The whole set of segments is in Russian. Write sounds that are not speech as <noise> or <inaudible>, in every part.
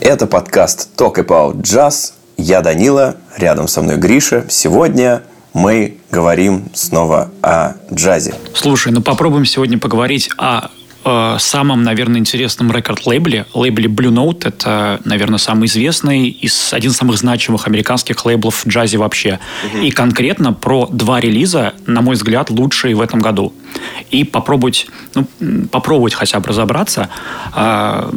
Это подкаст Talk About Jazz. Я Данила, рядом со мной Гриша. Сегодня мы говорим снова о джазе. Слушай, ну попробуем сегодня поговорить о э, самом, наверное, интересном рекорд-лейбле, лейбле Blue Note. Это, наверное, самый известный и один из самых значимых американских лейблов в джазе вообще. Угу. И конкретно про два релиза, на мой взгляд, лучшие в этом году. И попробовать, ну, попробовать хотя бы разобраться э,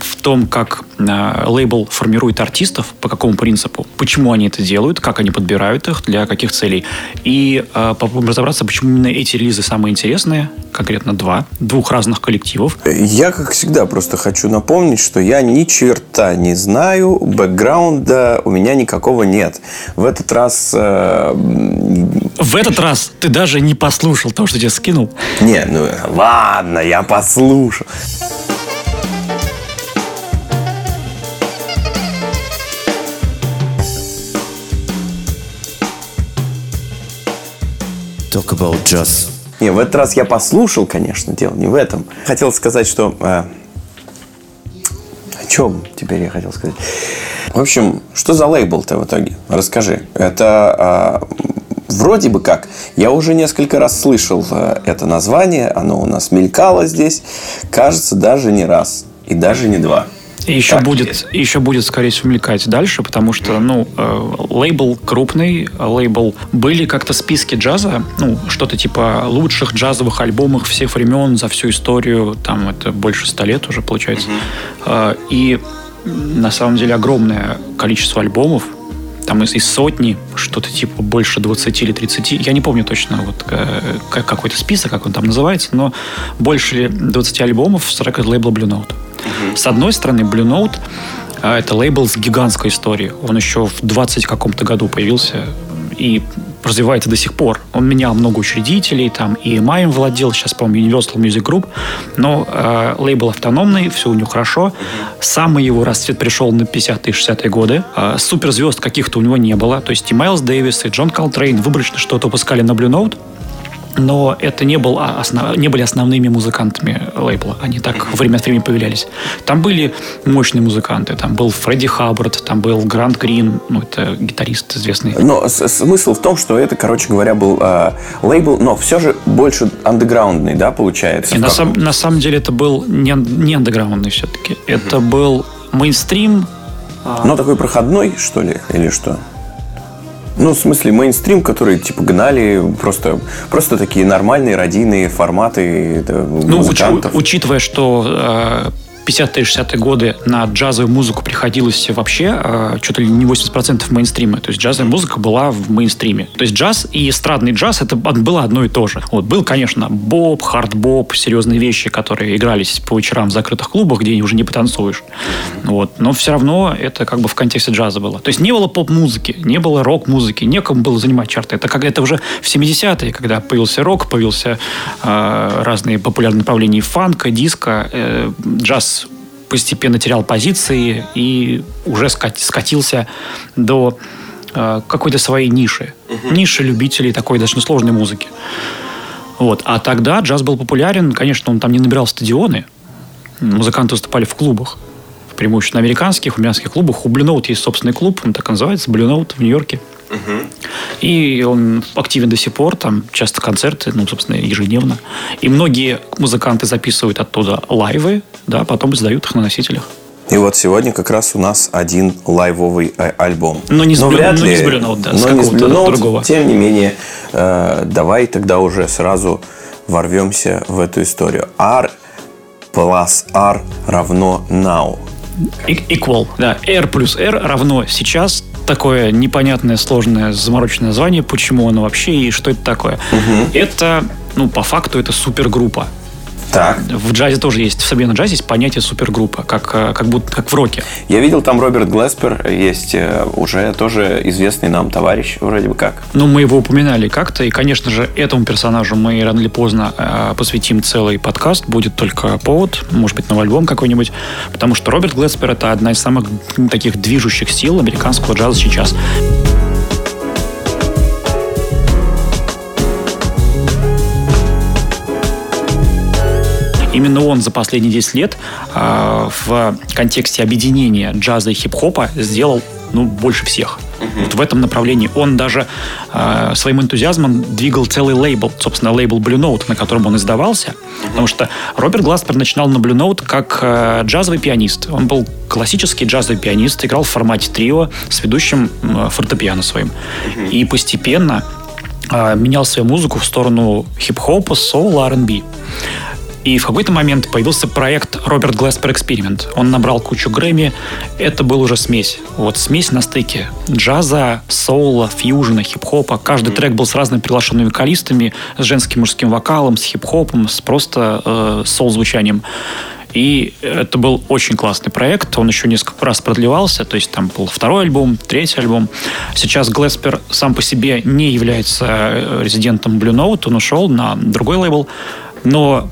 в том, как э, лейбл формирует артистов, по какому принципу, почему они это делают, как они подбирают их, для каких целей. И э, попробуем разобраться, почему именно эти релизы самые интересные, конкретно два, двух разных коллективов. Я, как всегда, просто хочу напомнить, что я ни черта не знаю, бэкграунда у меня никакого нет. В этот раз... Э... В этот раз ты даже не послушал то, что тебе скинул? Не, ну ладно, я послушал. Talk about jazz. Не, в этот раз я послушал, конечно, дело не в этом. Хотел сказать, что... Э, о чем теперь я хотел сказать? В общем, что за лейбл-то в итоге? Расскажи. Это э, вроде бы как. Я уже несколько раз слышал э, это название. Оно у нас мелькало здесь. Кажется, даже не раз. И даже не два. И еще так, будет, еще будет, скорее всего, мелькать дальше, потому что, ну, э, лейбл крупный, лейбл... Были как-то списки джаза, ну, что-то типа лучших джазовых альбомов всех времен за всю историю, там это больше ста лет уже, получается. Э, и на самом деле огромное количество альбомов, там из, из сотни, что-то типа больше 20 или 30, я не помню точно вот э, какой-то список, как он там называется, но больше 20 альбомов с рекорд лейбла Blue Note. С одной стороны, Blue Note а, это лейбл с гигантской историей. Он еще в 20 каком-то году появился и развивается до сих пор. Он менял много учредителей, там и им владел, сейчас, по-моему, Universal Music Group, но э, лейбл автономный, все у него хорошо. Самый его расцвет пришел на 50-е, 60-е годы. Э, суперзвезд каких-то у него не было. То есть и Майлз Дэвис, и Джон Колтрейн выборочно что-то выпускали на Blue Note, но это не, был основ... не были основными музыкантами лейбла. Они так время от времени появлялись. Там были мощные музыканты. Там был Фредди Хаббард, там был Грант Грин, ну, это гитарист известный. Но смысл в том, что это, короче говоря, был э, лейбл, но все же больше андеграундный, да, получается? И на, сам, на самом деле это был не, не андеграундный все-таки. Это был мейнстрим. А ну, такой проходной, что ли, или что? Ну, в смысле, мейнстрим, который, типа, гнали просто, просто такие нормальные радийные форматы ну, музыкантов. Уч, учитывая, что э, 50-е, 60-е годы на джазовую музыку приходилось вообще э, что-то ли не 80% мейнстрима. То есть джазовая музыка была в мейнстриме. То есть джаз и эстрадный джаз это было одно и то же. Вот был, конечно, боб, хард-боб, серьезные вещи, которые игрались по вечерам в закрытых клубах, где уже не потанцуешь. Вот. Но все равно это как бы в контексте джаза было. То есть не было поп-музыки, не было рок-музыки, некому было занимать чарты. Это как это уже в 70-е, когда появился рок, появился э, разные популярные направления фанка, диска, э, джаз постепенно терял позиции и уже скатился до э, какой-то своей ниши. Угу. Ниши любителей такой достаточно сложной музыки. Вот. А тогда джаз был популярен. Конечно, он там не набирал стадионы. Музыканты выступали в клубах. Преимущественно американских, американских клубах. У Blue Note есть собственный клуб, он так называется, Blue Note в Нью-Йорке. И он активен до сих пор, там часто концерты, ну, собственно, ежедневно. И многие музыканты записывают оттуда лайвы, да, потом издают их на носителях. И вот сегодня как раз у нас один лайвовый э, альбом. Но не с, но вряд но ли, не с Note, да, но с какого-то Note, другого. Тем не менее, э, давай тогда уже сразу ворвемся в эту историю. R plus R равно now. Equal, да. R плюс R равно сейчас такое непонятное, сложное, замороченное название, почему оно вообще и что это такое. Угу. Это, ну, по факту, это супергруппа. Так. В джазе тоже есть, в современном джазе есть понятие супергруппа, как, э, как будто как в роке. Я видел там Роберт Глеспер, есть э, уже тоже известный нам товарищ, вроде бы как. Ну, мы его упоминали как-то, и, конечно же, этому персонажу мы рано или поздно э, посвятим целый подкаст, будет только повод, может быть, новый альбом какой-нибудь, потому что Роберт Глеспер это одна из самых таких движущих сил американского джаза сейчас. Именно он за последние 10 лет э, в контексте объединения джаза и хип-хопа сделал ну, больше всех. Uh-huh. Вот в этом направлении. Он даже э, своим энтузиазмом двигал целый лейбл, собственно, лейбл Blue Note, на котором он издавался. Uh-huh. Потому что Роберт Гласпер начинал на Blue Note как э, джазовый пианист. Он был классический джазовый пианист, играл в формате трио с ведущим э, фортепиано своим. Uh-huh. И постепенно менял свою музыку в сторону хип-хопа, соула, R&B. И в какой-то момент появился проект Роберт Глэспер Эксперимент. Он набрал кучу Грэмми. Это был уже смесь. Вот смесь на стыке джаза, соула, фьюжена, хип-хопа. Каждый трек был с разными приглашенными вокалистами, с женским мужским вокалом, с хип-хопом, с просто э, соул-звучанием. И это был очень классный проект. Он еще несколько раз продлевался. То есть там был второй альбом, третий альбом. Сейчас Глеспер сам по себе не является э, резидентом Blue Note. Он ушел на другой лейбл. Но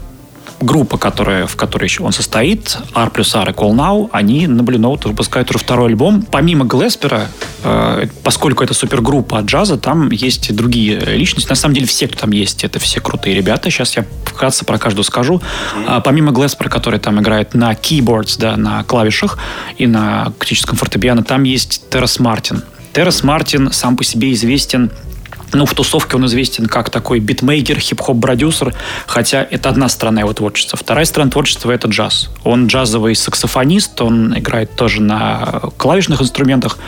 группа, которая, в которой он состоит, R плюс R и Call Now, они на Blue Note выпускают уже второй альбом. Помимо Глеспера, э, поскольку это супергруппа джаза, там есть и другие личности. На самом деле все, кто там есть, это все крутые ребята. Сейчас я вкратце про каждую скажу. А, помимо Глеспера, который там играет на keyboards, да, на клавишах и на акустическом фортепиано, там есть Террас Мартин. Террас Мартин сам по себе известен ну, в тусовке он известен как такой битмейкер, хип-хоп-продюсер, хотя это одна сторона его творчества. Вторая сторона творчества — это джаз. Он джазовый саксофонист, он играет тоже на клавишных инструментах,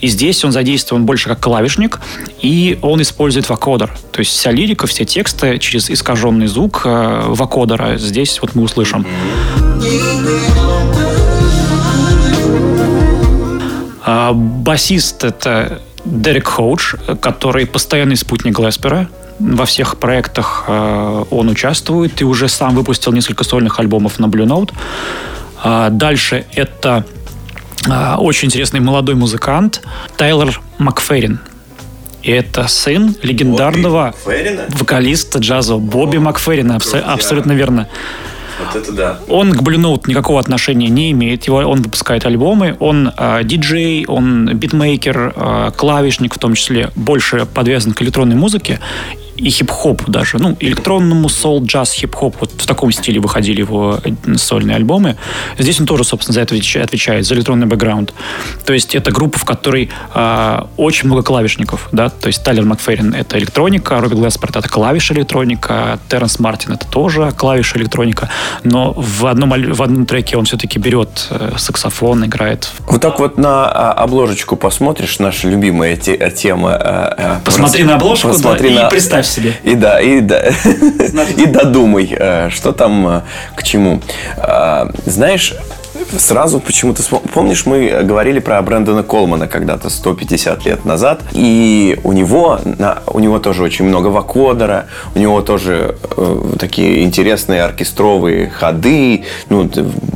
и здесь он задействован больше как клавишник, и он использует вокодер. То есть вся лирика, все тексты через искаженный звук э, вокодера здесь вот мы услышим. А, басист — это Дерек Хоудж, который постоянный спутник Глеспера. Во всех проектах э, он участвует и уже сам выпустил несколько сольных альбомов на Blue Note. А дальше это э, очень интересный молодой музыкант Тайлор Макферрин. И это сын легендарного вокалиста джазового Бобби Макферрина. Абсо- абсолютно верно. Вот это да. Он к Blue Note никакого отношения не имеет. Его, он выпускает альбомы, он э, диджей, он битмейкер, э, клавишник в том числе, больше подвязан к электронной музыке и хип-хопу даже, ну, электронному соул, джаз, хип-хоп, вот в таком стиле выходили его сольные альбомы. Здесь он тоже, собственно, за это отвечает, за электронный бэкграунд. То есть это группа, в которой э, очень много клавишников, да, то есть Тайлер Макферрин — это электроника, Робби Глэспорт — это клавиш электроника, Терренс Мартин — это тоже клавиш электроника, но в одном, в одном треке он все-таки берет э, саксофон, играет. Вот так вот на а, обложечку посмотришь, наша любимая те, тема. Э, э, Посмотри на обложку, Посмотри да, на... и представь себе. И да, и да, <laughs> и додумай, э, что там э, к чему. А, знаешь, сразу почему-то... Помнишь, мы говорили про Брэндона Колмана когда-то 150 лет назад, и у него, у него тоже очень много вокодера, у него тоже э, такие интересные оркестровые ходы, ну,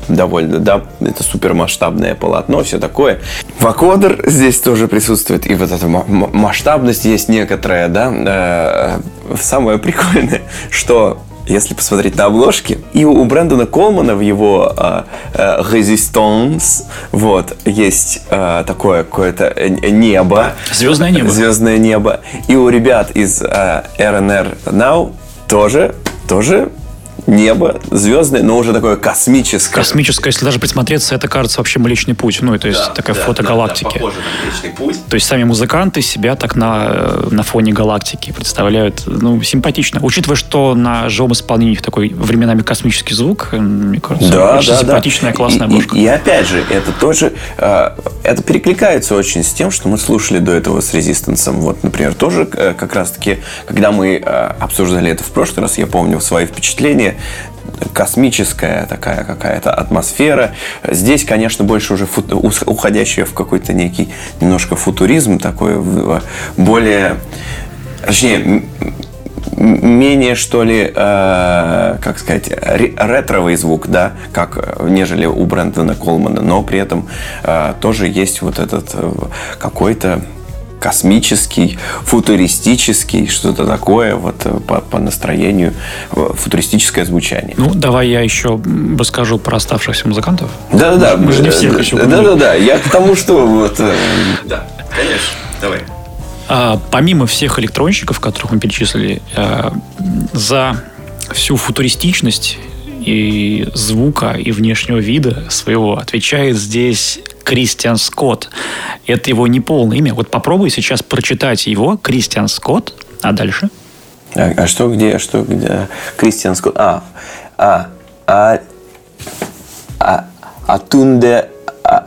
довольно, да, это супермасштабное полотно, все такое. Вокодер здесь тоже присутствует, и вот эта масштабность есть некоторая, да. Э, самое прикольное, <laughs> что если посмотреть на обложки, и у Брэндона Колмана в его э, э, Resistance вот, есть э, такое какое-то небо. Звездное небо. Звездное небо. И у ребят из э, RNR Now тоже, тоже небо звездное, но уже такое космическое. Космическое, если даже присмотреться, это кажется вообще Млечный Путь. Ну, то есть да, такая да, фото да, галактики. Да, на Млечный Путь. То есть сами музыканты себя так на, э, на фоне галактики представляют. Ну, симпатично. Учитывая, что на живом исполнении такой временами космический звук, э, мне кажется, да, очень да, симпатичная, да. классная обложка. И, и, и опять же, это тоже, э, это перекликается очень с тем, что мы слушали до этого с Резистенсом. Вот, например, тоже как раз-таки, когда мы обсуждали это в прошлый раз, я помню свои впечатления, космическая такая какая-то атмосфера. Здесь, конечно, больше уже фу- уходящая в какой-то некий немножко футуризм такой, более, точнее, менее, что ли, э, как сказать, ретровый звук, да, как нежели у Брэндона Колмана, но при этом э, тоже есть вот этот э, какой-то космический, футуристический, что-то такое вот э, по, по настроению, э, футуристическое звучание. Ну, давай я еще расскажу про оставшихся музыкантов. Да-да-да. Мы же не всех еще Да-да-да. Я к тому, что вот... Э, да, конечно. Давай. А, помимо всех электронщиков, которых мы перечислили, за всю футуристичность и звука, и внешнего вида своего отвечает здесь Кристиан Скотт. Это его неполное имя. Вот попробуй сейчас прочитать его, Кристиан Скотт, а дальше? А, а что где, что где? Кристиан Скотт. А, а, а, а, Атунде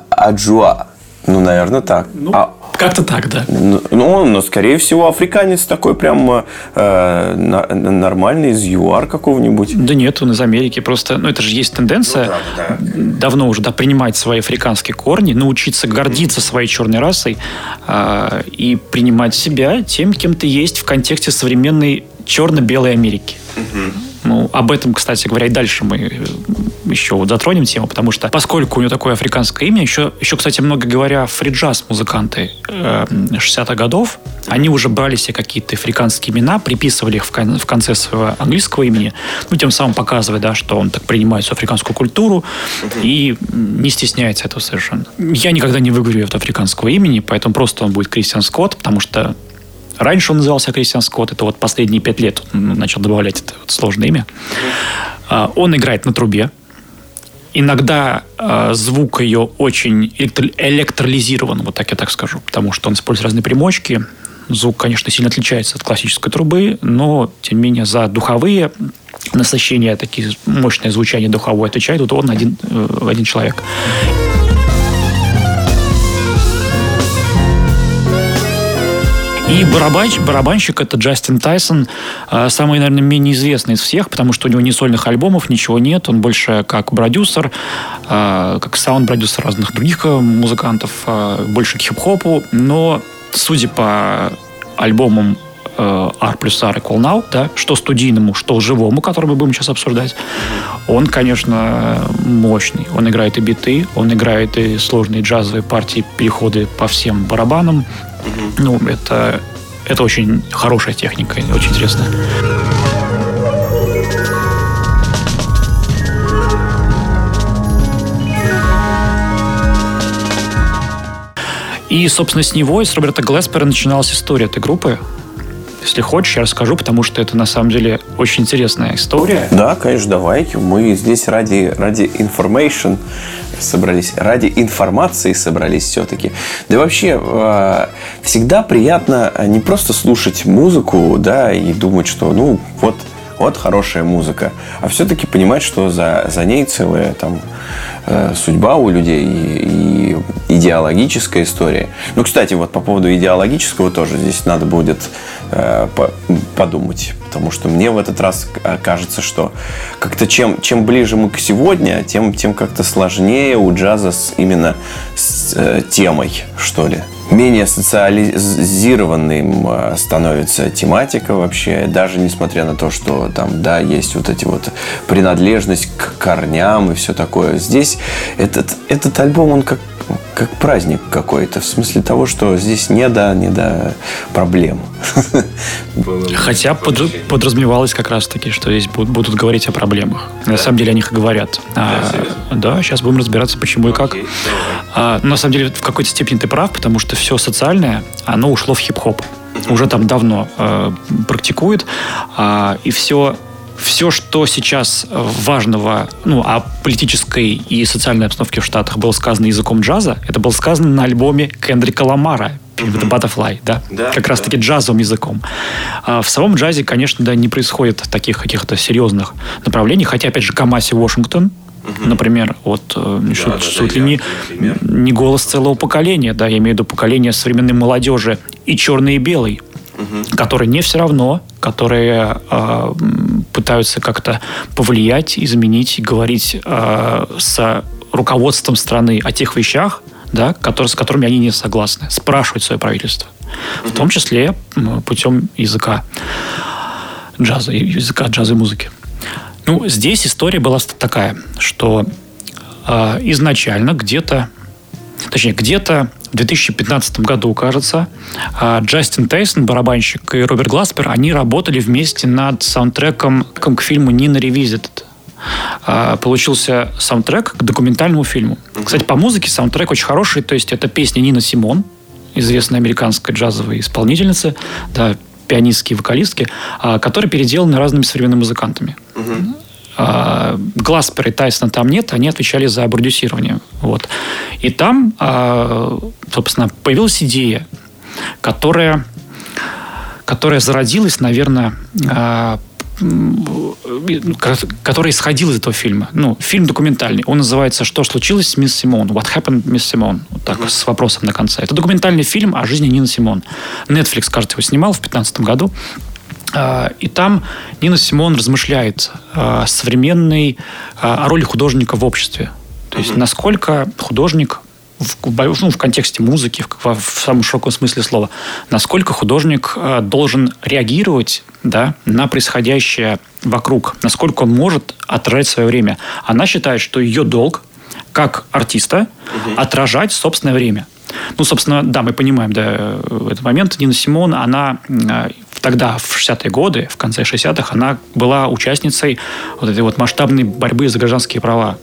Аджуа. Ну, наверное, так. Ну, а, как-то так, да. Ну, ну, но, скорее всего, африканец такой прям э, нормальный, из ЮАР какого-нибудь. Да нет, он из Америки. Просто, ну, это же есть тенденция ну, да, да. давно уже, да, принимать свои африканские корни, научиться гордиться своей черной расой э, и принимать себя тем, кем ты есть в контексте современной черно-белой Америки. Угу. Ну, об этом, кстати говоря, и дальше мы э, еще вот затронем тему, потому что поскольку у него такое африканское имя, еще, еще кстати, много говоря, фриджаз музыканты э, 60-х годов, они уже брали себе какие-то африканские имена, приписывали их в, кон- в конце своего английского имени, ну, тем самым показывая, да, что он так принимает всю африканскую культуру и не стесняется этого совершенно. Я никогда не выговорю этого африканского имени, поэтому просто он будет Кристиан Скотт, потому что Раньше он назывался Кристиан Скотт, это вот последние пять лет он начал добавлять это вот сложное имя. Mm-hmm. Он играет на трубе. Иногда э, звук ее очень электро- электролизирован, вот так я так скажу, потому что он использует разные примочки. Звук, конечно, сильно отличается от классической трубы, но, тем не менее, за духовые насыщения, такие мощное звучание духовое отвечает вот он один, э, один человек. И барабанщик, барабанщик это Джастин Тайсон, а, самый, наверное, менее известный из всех, потому что у него ни сольных альбомов, ничего нет. Он больше как продюсер, а, как саунд-продюсер разных других э, музыкантов, больше к хип-хопу. Но, судя по альбомам э, R плюс R Equal Now, да, что студийному, что живому, который мы будем сейчас обсуждать, он, конечно, мощный. Он играет и биты, он играет и сложные джазовые партии, переходы по всем барабанам. Ну, это, это очень хорошая техника, очень интересная. И, собственно, с него, и с Роберта Глеспера начиналась история этой группы. Если хочешь, я расскажу, потому что это на самом деле очень интересная история. Да, конечно, давай. Мы здесь ради, ради information собрались, ради информации собрались все-таки. Да и вообще, э, всегда приятно не просто слушать музыку, да, и думать, что, ну, вот, вот хорошая музыка, а все-таки понимать, что за, за ней целая там Э, судьба у людей и, и идеологическая история. Ну, кстати, вот по поводу идеологического тоже здесь надо будет э, по, подумать, потому что мне в этот раз кажется, что как-то чем, чем ближе мы к сегодня, тем, тем как-то сложнее у джаза с, именно с э, темой, что ли менее социализированным э, становится тематика вообще, даже несмотря на то, что там, да, есть вот эти вот принадлежность к корням и все такое. Здесь этот, этот альбом, он как как праздник какой-то, в смысле того, что здесь не до, не до проблем. Хотя под, подразумевалось как раз-таки, что здесь будут, будут говорить о проблемах. Да. На самом деле о них и говорят. А, да, сейчас будем разбираться, почему Окей, и как. А, на самом деле, в какой-то степени ты прав, потому что все социальное, оно ушло в хип-хоп. Уже там давно э, практикует. А, и все все, что сейчас важного ну, о политической и социальной обстановке в Штатах было сказано языком джаза, это было сказано на альбоме Кендрика Ламара The Butterfly, да, да как да. раз-таки джазовым языком. А в самом джазе, конечно, да, не происходит таких каких-то серьезных направлений, хотя, опять же, Камаси Вашингтон, Угу. Например, вот э, да, чуть, да, чуть да, ли не, не голос целого поколения, да, я имею в виду поколение современной молодежи и черный и белый угу. которые не все равно, которые э, пытаются как-то повлиять, изменить, говорить э, с руководством страны о тех вещах, да, которые, с которыми они не согласны, спрашивать свое правительство. Угу. В том числе путем языка джаза, языка джаза и музыки. Ну, здесь история была такая, что э, изначально где-то, точнее, где-то в 2015 году, кажется, а, Джастин Тейсон, барабанщик, и Роберт Гласпер, они работали вместе над саундтреком к фильму «Нина Ревизитед». Получился саундтрек к документальному фильму. Кстати, по музыке саундтрек очень хороший, то есть это песня Нина Симон, известная американская джазовая исполнительница, да, пианистки и вокалистки, а, которые переделаны разными современными музыкантами. Угу. Гласпер и Тайсона там нет, они отвечали за продюсирование. Вот. И там, э, собственно, появилась идея, которая, которая зародилась, наверное, э, который исходил из этого фильма. Ну, фильм документальный. Он называется «Что случилось с мисс Симон?» «What happened, мисс Симон?» Вот так, с вопросом на конце. Это документальный фильм о жизни Нины Симон. Netflix, кажется, его снимал в 2015 году. А, и там Нина Симон размышляет о современной о роли художника в обществе. То есть, насколько художник в, ну, в контексте музыки, в, в самом широком смысле слова, насколько художник э, должен реагировать да, на происходящее вокруг, насколько он может отражать свое время. Она считает, что ее долг, как артиста, угу. отражать собственное время. Ну, собственно, да, мы понимаем, да, в этот момент Нина Симон, она э, тогда, в 60-е годы, в конце 60-х, она была участницей вот этой вот масштабной борьбы за гражданские права.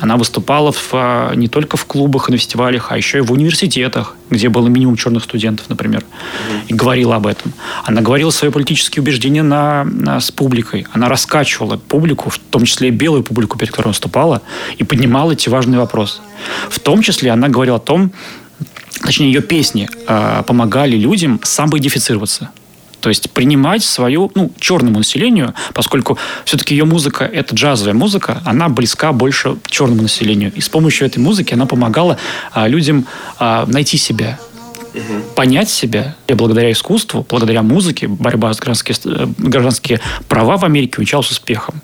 Она выступала в, а, не только в клубах и на фестивалях, а еще и в университетах, где было минимум черных студентов, например, и говорила об этом. Она говорила свои политические убеждения на, на, с публикой. Она раскачивала публику, в том числе и белую публику, перед которой выступала, и поднимала эти важные вопросы. В том числе она говорила о том, точнее, ее песни э, помогали людям самоидентифицироваться. То есть принимать свою, ну, черному населению, поскольку все-таки ее музыка – это джазовая музыка, она близка больше черному населению. И с помощью этой музыки она помогала а, людям а, найти себя, угу. понять себя. И благодаря искусству, благодаря музыке, борьба за гражданские, э, гражданские права в Америке увенчалась успехом.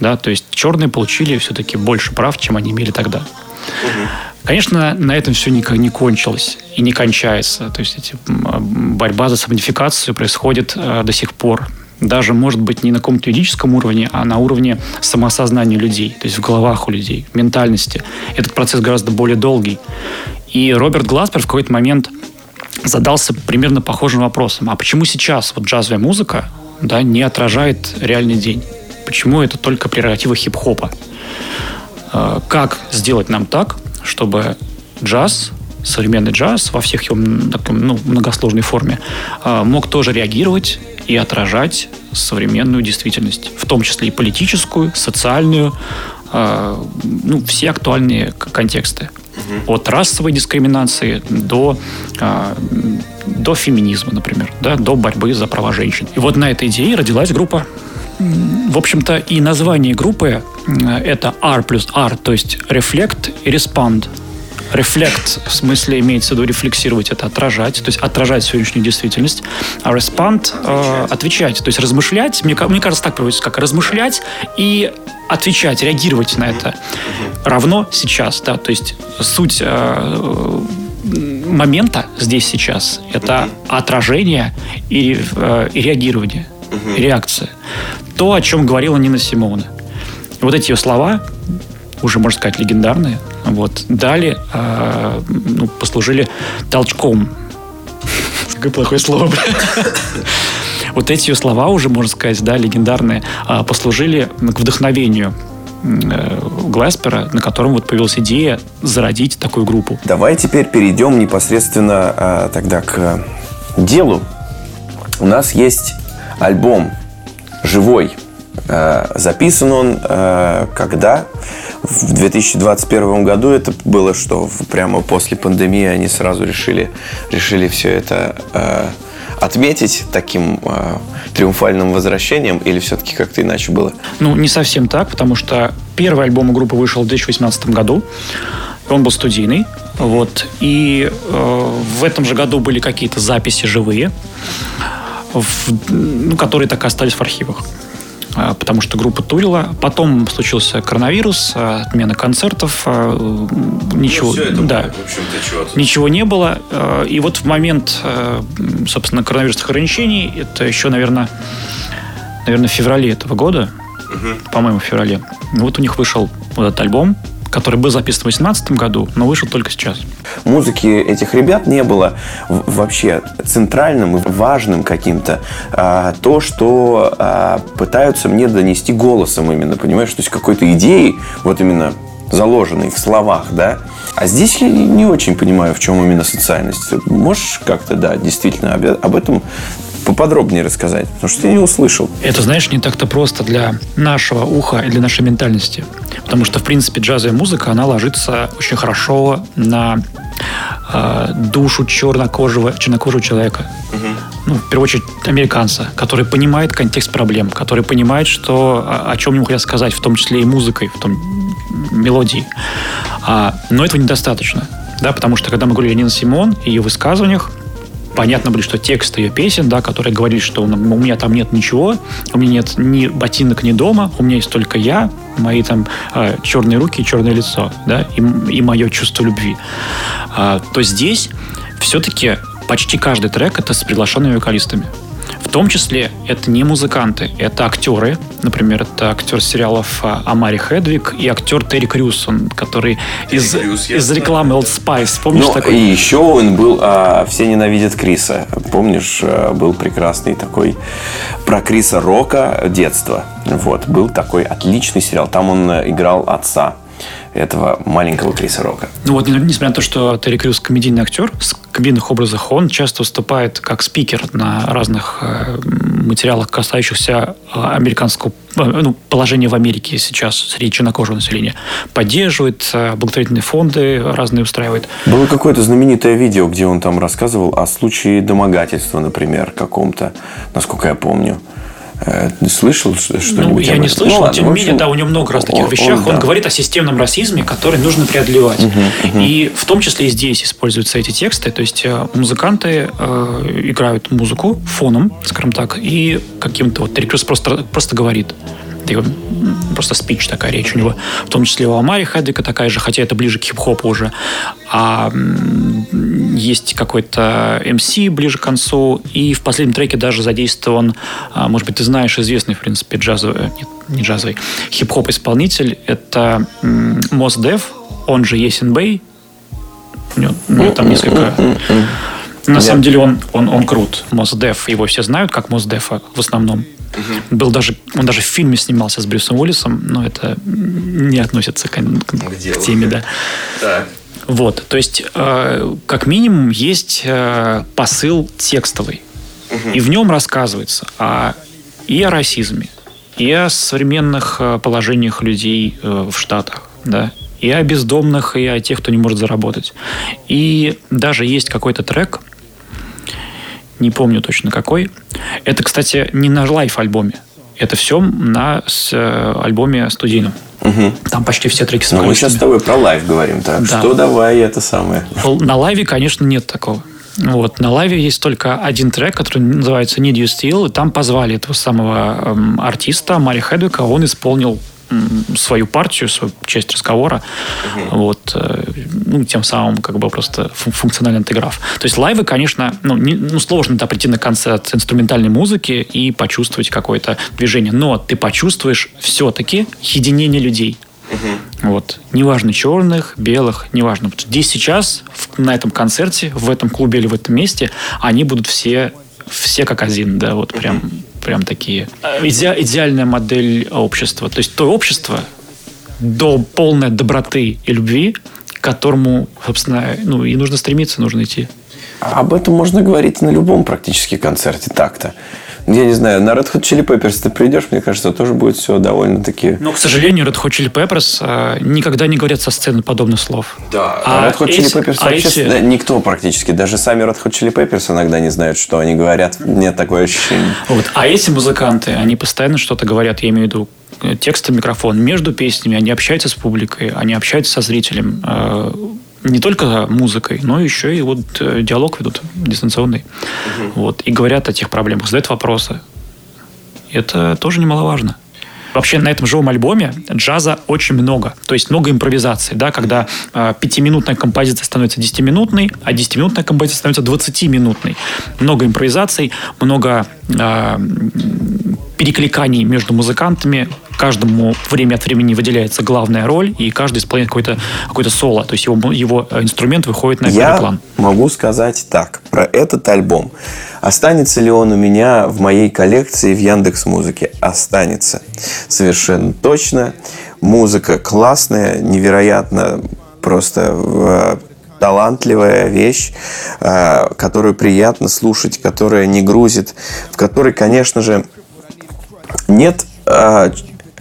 Да, то есть черные получили все-таки больше прав, чем они имели тогда. Конечно, на этом все никак не кончилось и не кончается. То есть эти, борьба за самодификацию происходит э, до сих пор. Даже, может быть, не на каком-то юридическом уровне, а на уровне самосознания людей, то есть в головах у людей, в ментальности. Этот процесс гораздо более долгий. И Роберт Гласпер в какой-то момент задался примерно похожим вопросом. А почему сейчас вот джазовая музыка да, не отражает реальный день? Почему это только прерогатива хип-хопа? Э, как сделать нам так, чтобы джаз, современный джаз во всех его ну, многосложной форме а, мог тоже реагировать и отражать современную действительность, в том числе и политическую, социальную, а, ну, все актуальные контексты. От расовой дискриминации до, до феминизма, например, да, до борьбы за права женщин. И вот на этой идее родилась группа. В общем-то, и название группы это R плюс R, то есть reflect и respond. Reflect в смысле имеется в виду рефлексировать, это отражать, то есть отражать сегодняшнюю действительность, а respond э, отвечать, то есть размышлять, мне, мне кажется, так проводится, как размышлять и отвечать, реагировать на это равно сейчас, да, то есть суть э, момента здесь сейчас это отражение и, э, и реагирование, реакция. То, о чем говорила Нина Симона. Вот эти ее слова, уже, можно сказать, легендарные, вот, дали, э, ну, послужили толчком. Какое плохое слово, Вот эти ее слова уже, можно сказать, да, легендарные, э, послужили к вдохновению э, Гласпера, на котором вот появилась идея зародить такую группу. Давай теперь перейдем непосредственно э, тогда к делу. У нас есть альбом «Живой», Э, записан он э, когда? В 2021 году это было, что прямо после пандемии они сразу решили, решили все это э, отметить таким триумфальным возвращением или все-таки как-то иначе было? Ну, не совсем так, потому что первый альбом группы вышел в 2018 году. Он был студийный. Вот. И э, в этом же году были какие-то записи живые, в, ну, которые так и остались в архивах. А, потому что группа турила. Потом случился коронавирус, а, отмена концертов, а, ничего, ну, да, ничего не было. И вот в момент, собственно, коронавирусных ограничений, это еще, наверное, наверное, в феврале этого года, угу. по-моему, в феврале, вот у них вышел вот этот альбом, который был записан в 2018 году, но вышел только сейчас. Музыки этих ребят не было вообще центральным и важным каким-то. А, то, что а, пытаются мне донести голосом именно, понимаешь? То есть какой-то идеей, вот именно заложенной в словах, да? А здесь я не очень понимаю, в чем именно социальность. Можешь как-то, да, действительно об этом поподробнее рассказать? Потому что я не услышал. Это, знаешь, не так-то просто для нашего уха и для нашей ментальности. Потому что, в принципе, джазовая музыка, она ложится очень хорошо на э, душу чернокожего, чернокожего человека. Угу. Ну, в первую очередь, американца, который понимает контекст проблем, который понимает, что, о, о чем ему хотят сказать, в том числе и музыкой, в том мелодии. А, но этого недостаточно. Да, потому что когда мы говорили о Нина Симон и ее высказываниях, понятно было, что текст ее песен, да, которые говорили, что у меня там нет ничего, у меня нет ни ботинок, ни дома, у меня есть только я, мои там э, черные руки и черное лицо, да, и, и мое чувство любви, а, то здесь все-таки почти каждый трек это с приглашенными вокалистами. В том числе это не музыканты, это актеры. Например, это актер сериалов а, Амари Хедвик и актер Терри Крюс, он, который из, Крюс, из рекламы Old Spice. Помнишь ну, такой? И еще он был а, «Все ненавидят Криса». Помнишь, а, был прекрасный такой про Криса Рока детства. Вот, был такой отличный сериал. Там он э, играл отца этого маленького Криса Рока. Ну вот, несмотря на то, что Терри Крюс комедийный актер, с комедийных образах он часто выступает как спикер на разных э, материалах, касающихся э, американского э, ну, положения в Америке сейчас среди чернокожего населения. Поддерживает благотворительные фонды разные устраивает. Было какое-то знаменитое видео, где он там рассказывал о случае домогательства, например, каком-то, насколько я помню. Э, слышал что-нибудь? Ну, я не слышал, ну, ладно, тем не менее, да, у него много раз таких он, вещах. Он, он да. говорит о системном расизме, который нужно преодолевать. Угу, угу. И в том числе и здесь используются эти тексты. То есть э, музыканты э, играют музыку фоном, скажем так, и каким-то вот Терри просто, просто говорит просто спич такая речь у него. В том числе у Амари Хедвика такая же, хотя это ближе к хип-хопу уже. А есть какой-то MC ближе к концу, и в последнем треке даже задействован, а, может быть, ты знаешь, известный, в принципе, джазовый, нет, не джазовый, хип-хоп-исполнитель, это Мос Дев, он же Есен Бэй, у у него там несколько... На самом деле он, он, он крут. Мосдев, его все знают как Мосдефа в основном. Угу. Был даже, он даже в фильме снимался с Брюсом Уиллисом, но это не относится к, к, к теме, да. <laughs> Так. Вот, то есть, э, как минимум, есть э, посыл текстовый. Угу. И в нем рассказывается о, и о расизме, и о современных э, положениях людей э, в Штатах, да, и о бездомных, и о тех, кто не может заработать. И даже есть какой-то трек, не помню точно какой. Это, кстати, не на лайф-альбоме. Это все на с, э, альбоме студийном. Угу. Там почти все треки Но мы сейчас с тобой про live говорим, так да. что давай это самое. На live е, конечно, нет такого. Вот. На live е есть только один трек, который называется Needed You Still, и там позвали этого самого эм, артиста Омари Хардвика, он исполнил свою партию, свою часть разговора, угу. вот, э, ну, тем самым как бы просто функциональный антиграф. То есть live ы, конечно, ну, не, ну сложно да, прийти на концерт инструментальной музыки и почувствовать какое-то движение, но ты почувствуешь все-таки единение людей. Угу. Вот. Неважно черных, белых, неважно. Здесь сейчас, на этом концерте, в этом клубе или в этом месте, они будут все, все как один, да, вот прям прям такие. Иде, идеальная модель общества. То есть то общество до полной доброты и любви, к которому, собственно, ну, и нужно стремиться, нужно идти. Об этом можно говорить на любом практически концерте так-то. Я не знаю, на Red Hot Chili Peppers ты придешь, мне кажется, тоже будет все довольно-таки... Но, к сожалению, Red Hot Chili Peppers э, никогда не говорят со сцены подобных слов. Да, а Red Hot Chili Peppers а вообще... Эти... Да, никто практически, даже сами Red Hot Chili Peppers иногда не знают, что они говорят. Нет такое ощущение. Вот. А эти музыканты, они постоянно что-то говорят, я имею в виду э, текст микрофон между песнями, они общаются с публикой, они общаются со зрителем э, не только музыкой, но еще и вот э, диалог ведут дистанционный. Угу. Вот, и говорят о тех проблемах, задают вопросы. Это тоже немаловажно. Вообще на этом живом альбоме джаза очень много. То есть много импровизации, да, когда э, пятиминутная композиция становится десятиминутной, а десятиминутная композиция становится двадцатиминутной. Много импровизаций, много э, перекликаний между музыкантами. Каждому время от времени выделяется главная роль, и каждый исполняет какой-то какой соло. То есть его, его инструмент выходит на первый Я план. могу сказать так про этот альбом. Останется ли он у меня в моей коллекции в Яндекс Музыке? Останется. Совершенно точно. Музыка классная, невероятно просто талантливая вещь, э, которую приятно слушать, которая не грузит, в которой, конечно же, нет э,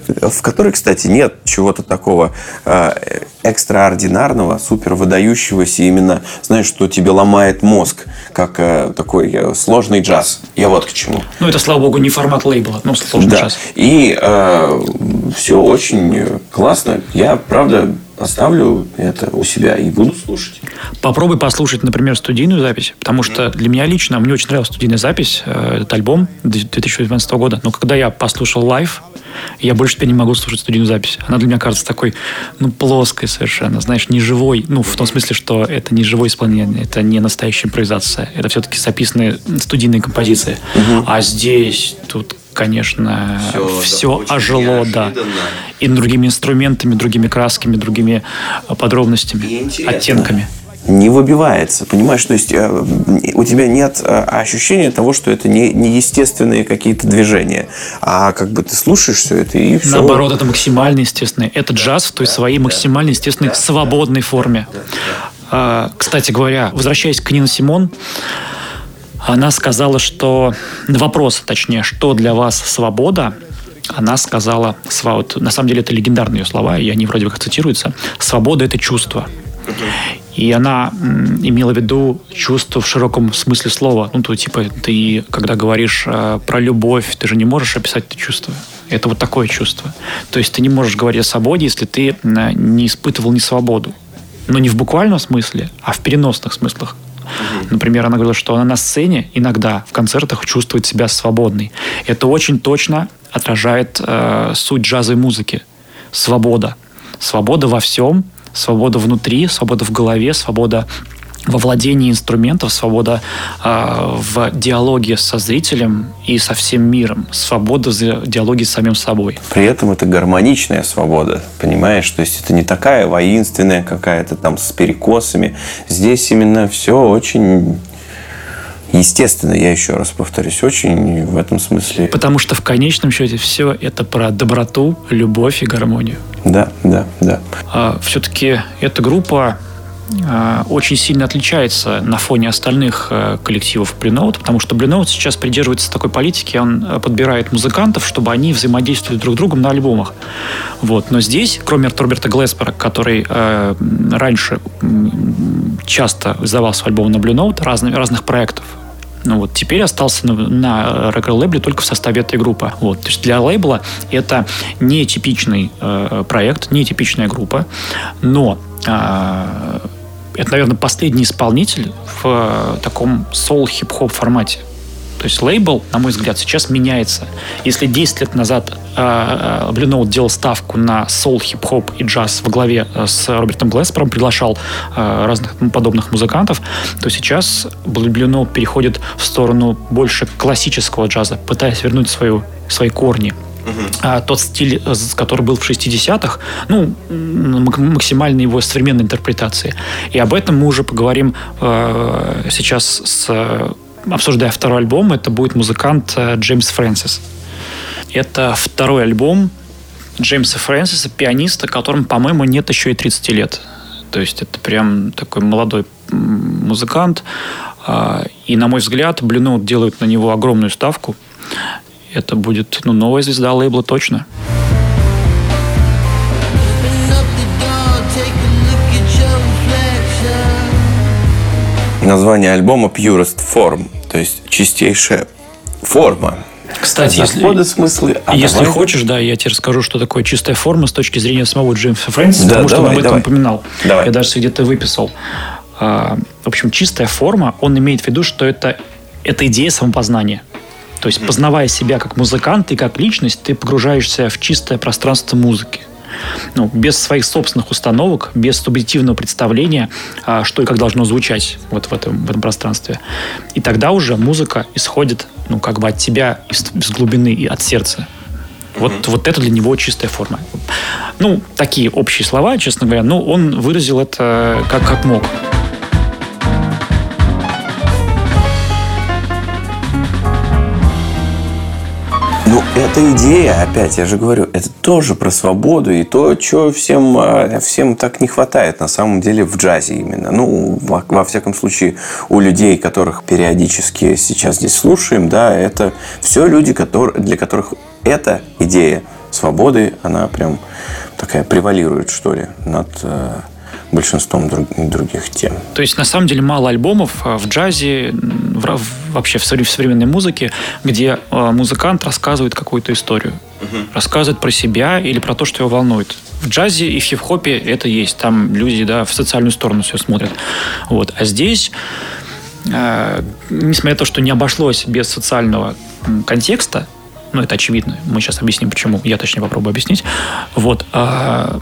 в которой, кстати, нет чего-то такого э, экстраординарного, супер выдающегося именно, знаешь, что тебе ломает мозг, как э, такой э, сложный джаз. Я вот к чему. Ну, это, слава богу, не формат лейбла, ну, сложный да. джаз. И э, все очень классно. Я, правда, оставлю это у себя и буду слушать. Попробуй послушать, например, студийную запись, потому что для меня лично, мне очень нравилась студийная запись, э, этот альбом 2018 года, но когда я послушал live, я больше теперь не могу слушать студийную запись. Она для меня кажется такой, ну, плоской совершенно, знаешь, не живой. Ну, в том смысле, что это не живое исполнение, это не настоящая импровизация. Это все-таки записанные студийные композиции. Угу. А здесь тут конечно, все, все да, ожило, да. И другими инструментами, другими красками, другими подробностями, оттенками не выбивается, понимаешь? То есть э, у тебя нет э, ощущения того, что это не, не естественные какие-то движения, а как бы ты слушаешь все это и все. Наоборот, это максимально естественное. Это джаз в той своей максимально естественной, свободной форме. А, кстати говоря, возвращаясь к Нина Симон, она сказала, что на вопрос, точнее, что для вас свобода, она сказала, вот, на самом деле это легендарные ее слова, и они вроде как цитируются, свобода – это чувство. И она имела в виду чувство в широком смысле слова. Ну, то типа ты, когда говоришь э, про любовь, ты же не можешь описать это чувство. Это вот такое чувство. То есть ты не можешь говорить о свободе, если ты э, не испытывал ни свободу. Но не в буквальном смысле, а в переносных смыслах. Например, она говорила, что она на сцене иногда в концертах чувствует себя свободной. Это очень точно отражает э, суть джазовой музыки. Свобода. Свобода во всем, свобода внутри, свобода в голове, свобода во владении инструментов, свобода э, в диалоге со зрителем и со всем миром, свобода в диалоге с самим собой. При этом это гармоничная свобода, понимаешь? То есть это не такая воинственная какая-то там с перекосами. Здесь именно все очень Естественно, я еще раз повторюсь, очень в этом смысле. Потому что в конечном счете все это про доброту, любовь и гармонию. Да, да, да. А, все-таки эта группа очень сильно отличается на фоне остальных а, коллективов Blue Note, потому что Blue Note сейчас придерживается такой политики, он а, подбирает музыкантов, чтобы они взаимодействовали друг с другом на альбомах. Вот. Но здесь, кроме Роберта Глеспера, который э, раньше часто издавался альбом на Blue Note разными, разных проектов, ну вот теперь остался на, на рекорд лейбле только в составе этой группы. Вот, то есть для лейбла это не типичный э, проект, не типичная группа, но э, это, наверное, последний исполнитель в э, таком сол-хип-хоп формате. То есть лейбл, на мой взгляд, сейчас меняется. Если 10 лет назад э, Blue Note делал ставку на сол, хип-хоп и джаз во главе э, с Робертом Глеспером, приглашал э, разных подобных музыкантов, то сейчас Blue Note переходит в сторону больше классического джаза, пытаясь вернуть свою, свои корни. А тот стиль, который был в 60-х, ну, максимально его современной интерпретации. И об этом мы уже поговорим э, сейчас с обсуждая второй альбом, это будет музыкант э, Джеймс Фрэнсис. Это второй альбом Джеймса Фрэнсиса, пианиста, которому, по-моему, нет еще и 30 лет. То есть это прям такой молодой музыкант. А, и, на мой взгляд, Note делают на него огромную ставку. Это будет ну, новая звезда лейбла точно. Название альбома Purest Form то есть чистейшая форма. Кстати, Заходы, если, смыслы. А если давай. хочешь, да, я тебе расскажу, что такое чистая форма с точки зрения самого Джеймса Фрэнсиса, да, потому давай, что он об этом давай. упоминал. Давай. Я даже где-то выписал. А, в общем, чистая форма, он имеет в виду, что это, это идея самопознания. То есть, познавая себя как музыкант и как личность, ты погружаешься в чистое пространство музыки ну, без своих собственных установок, без субъективного представления, а, что и как должно звучать вот в этом, в этом пространстве. И тогда уже музыка исходит, ну, как бы от тебя, из, из глубины и от сердца. Вот, mm-hmm. вот это для него чистая форма. Ну, такие общие слова, честно говоря, но он выразил это как, как мог. Эта идея, опять, я же говорю, это тоже про свободу и то, чего всем, э, всем так не хватает на самом деле в джазе именно. Ну, во, во всяком случае, у людей, которых периодически сейчас здесь слушаем, да, это все люди, которые, для которых эта идея свободы, она прям такая превалирует, что ли, над э, большинством друг, других тем. То есть, на самом деле, мало альбомов э, в джазе, в, вообще в современной музыке, где э, музыкант рассказывает какую-то историю. Угу. Рассказывает про себя или про то, что его волнует. В джазе и в хип-хопе это есть. Там люди да, в социальную сторону все смотрят. Вот. А здесь э, несмотря на то, что не обошлось без социального контекста, ну, это очевидно. Мы сейчас объясним, почему. Я, точнее, попробую объяснить. Вот. А,